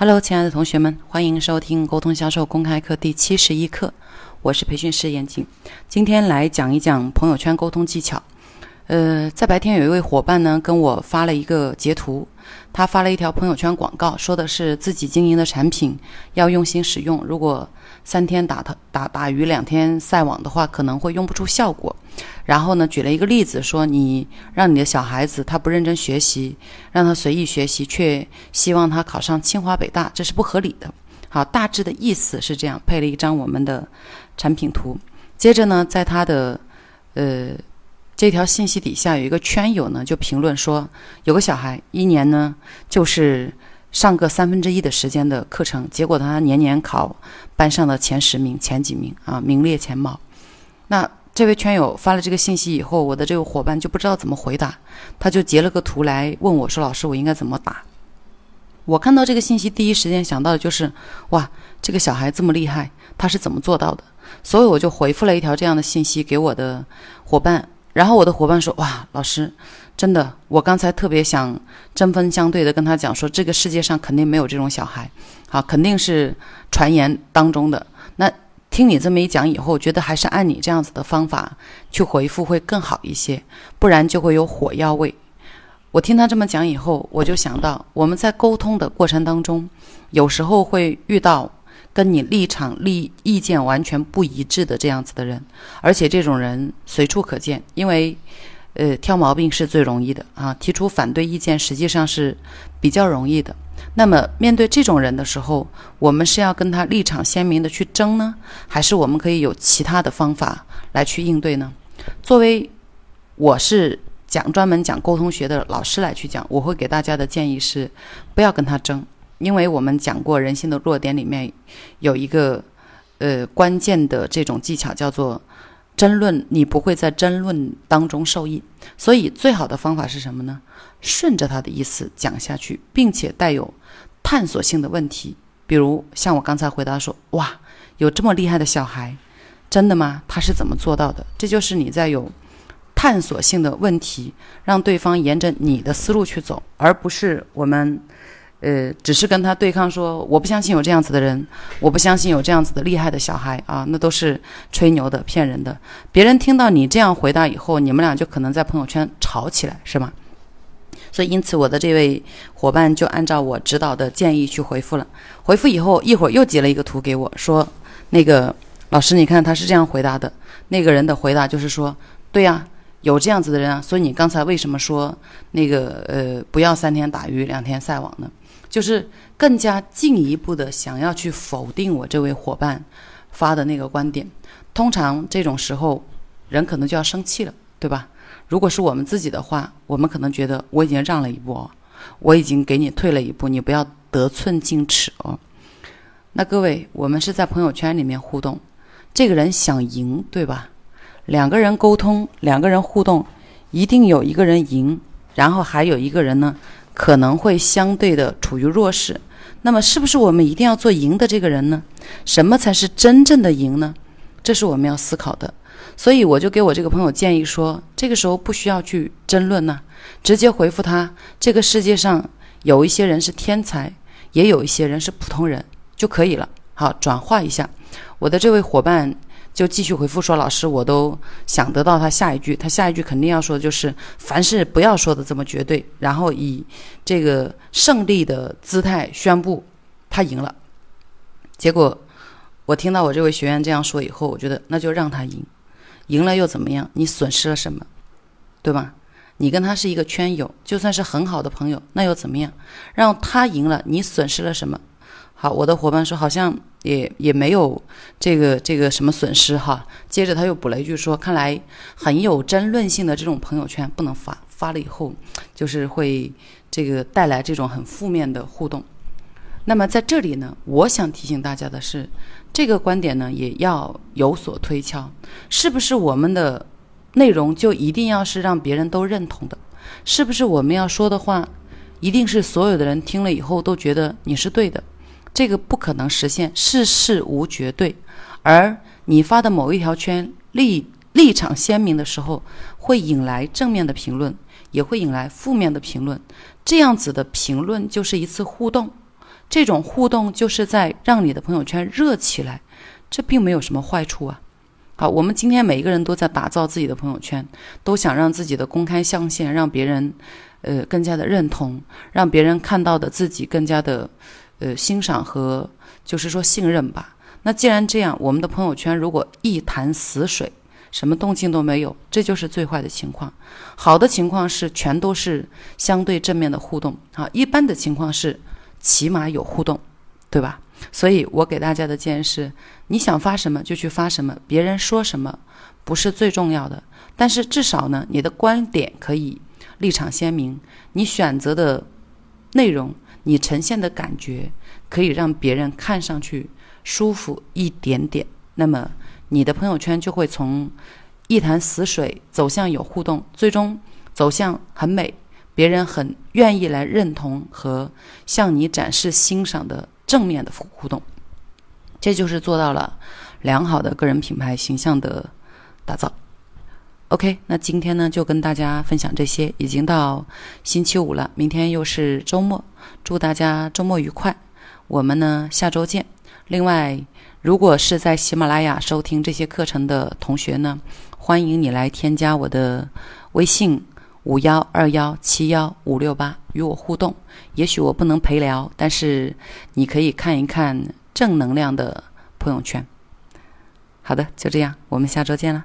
Hello，亲爱的同学们，欢迎收听沟通销售公开课第七十一课，我是培训师严静。今天来讲一讲朋友圈沟通技巧。呃，在白天有一位伙伴呢跟我发了一个截图，他发了一条朋友圈广告，说的是自己经营的产品要用心使用，如果三天打他打打鱼两天晒网的话，可能会用不出效果。然后呢，举了一个例子，说你让你的小孩子他不认真学习，让他随意学习，却希望他考上清华北大，这是不合理的。好，大致的意思是这样，配了一张我们的产品图。接着呢，在他的呃。这条信息底下有一个圈友呢，就评论说，有个小孩一年呢就是上个三分之一的时间的课程，结果他年年考班上的前十名、前几名啊，名列前茅。那这位圈友发了这个信息以后，我的这个伙伴就不知道怎么回答，他就截了个图来问我说：“老师，我应该怎么打？”我看到这个信息，第一时间想到的就是，哇，这个小孩这么厉害，他是怎么做到的？所以我就回复了一条这样的信息给我的伙伴。然后我的伙伴说：“哇，老师，真的，我刚才特别想针锋相对的跟他讲说，这个世界上肯定没有这种小孩，好，肯定是传言当中的。那听你这么一讲以后，觉得还是按你这样子的方法去回复会更好一些，不然就会有火药味。我听他这么讲以后，我就想到我们在沟通的过程当中，有时候会遇到。”跟你立场、立意见完全不一致的这样子的人，而且这种人随处可见，因为，呃，挑毛病是最容易的啊，提出反对意见实际上是比较容易的。那么面对这种人的时候，我们是要跟他立场鲜明的去争呢，还是我们可以有其他的方法来去应对呢？作为我是讲专门讲沟通学的老师来去讲，我会给大家的建议是，不要跟他争。因为我们讲过人性的弱点里面有一个呃关键的这种技巧叫做争论，你不会在争论当中受益，所以最好的方法是什么呢？顺着他的意思讲下去，并且带有探索性的问题，比如像我刚才回答说，哇，有这么厉害的小孩，真的吗？他是怎么做到的？这就是你在有探索性的问题，让对方沿着你的思路去走，而不是我们。呃，只是跟他对抗，说我不相信有这样子的人，我不相信有这样子的厉害的小孩啊，那都是吹牛的、骗人的。别人听到你这样回答以后，你们俩就可能在朋友圈吵起来，是吗？所以，因此我的这位伙伴就按照我指导的建议去回复了。回复以后，一会儿又截了一个图给我，说那个老师，你看他是这样回答的。那个人的回答就是说，对呀。有这样子的人啊，所以你刚才为什么说那个呃不要三天打鱼两天晒网呢？就是更加进一步的想要去否定我这位伙伴发的那个观点。通常这种时候，人可能就要生气了，对吧？如果是我们自己的话，我们可能觉得我已经让了一步，我已经给你退了一步，你不要得寸进尺哦。那各位，我们是在朋友圈里面互动，这个人想赢，对吧？两个人沟通，两个人互动，一定有一个人赢，然后还有一个人呢，可能会相对的处于弱势。那么，是不是我们一定要做赢的这个人呢？什么才是真正的赢呢？这是我们要思考的。所以，我就给我这个朋友建议说，这个时候不需要去争论呢，直接回复他：这个世界上有一些人是天才，也有一些人是普通人就可以了。好，转化一下我的这位伙伴。就继续回复说：“老师，我都想得到他下一句，他下一句肯定要说的就是，凡事不要说的这么绝对，然后以这个胜利的姿态宣布他赢了。结果我听到我这位学员这样说以后，我觉得那就让他赢，赢了又怎么样？你损失了什么？对吧？你跟他是一个圈友，就算是很好的朋友，那又怎么样？让他赢了，你损失了什么？”好，我的伙伴说好像也也没有这个这个什么损失哈。接着他又补了一句说，看来很有争论性的这种朋友圈不能发，发了以后就是会这个带来这种很负面的互动。那么在这里呢，我想提醒大家的是，这个观点呢也要有所推敲，是不是我们的内容就一定要是让别人都认同的？是不是我们要说的话，一定是所有的人听了以后都觉得你是对的？这个不可能实现，事事无绝对。而你发的某一条圈立立场鲜明的时候，会引来正面的评论，也会引来负面的评论。这样子的评论就是一次互动，这种互动就是在让你的朋友圈热起来，这并没有什么坏处啊。好，我们今天每一个人都在打造自己的朋友圈，都想让自己的公开象限让别人，呃，更加的认同，让别人看到的自己更加的，呃，欣赏和就是说信任吧。那既然这样，我们的朋友圈如果一潭死水，什么动静都没有，这就是最坏的情况。好的情况是全都是相对正面的互动啊，一般的情况是起码有互动，对吧？所以我给大家的建议是：你想发什么就去发什么，别人说什么不是最重要的。但是至少呢，你的观点可以立场鲜明，你选择的内容，你呈现的感觉可以让别人看上去舒服一点点。那么你的朋友圈就会从一潭死水走向有互动，最终走向很美，别人很愿意来认同和向你展示欣赏的。正面的互动，这就是做到了良好的个人品牌形象的打造。OK，那今天呢就跟大家分享这些。已经到星期五了，明天又是周末，祝大家周末愉快。我们呢下周见。另外，如果是在喜马拉雅收听这些课程的同学呢，欢迎你来添加我的微信。五幺二幺七幺五六八与我互动，也许我不能陪聊，但是你可以看一看正能量的朋友圈。好的，就这样，我们下周见了。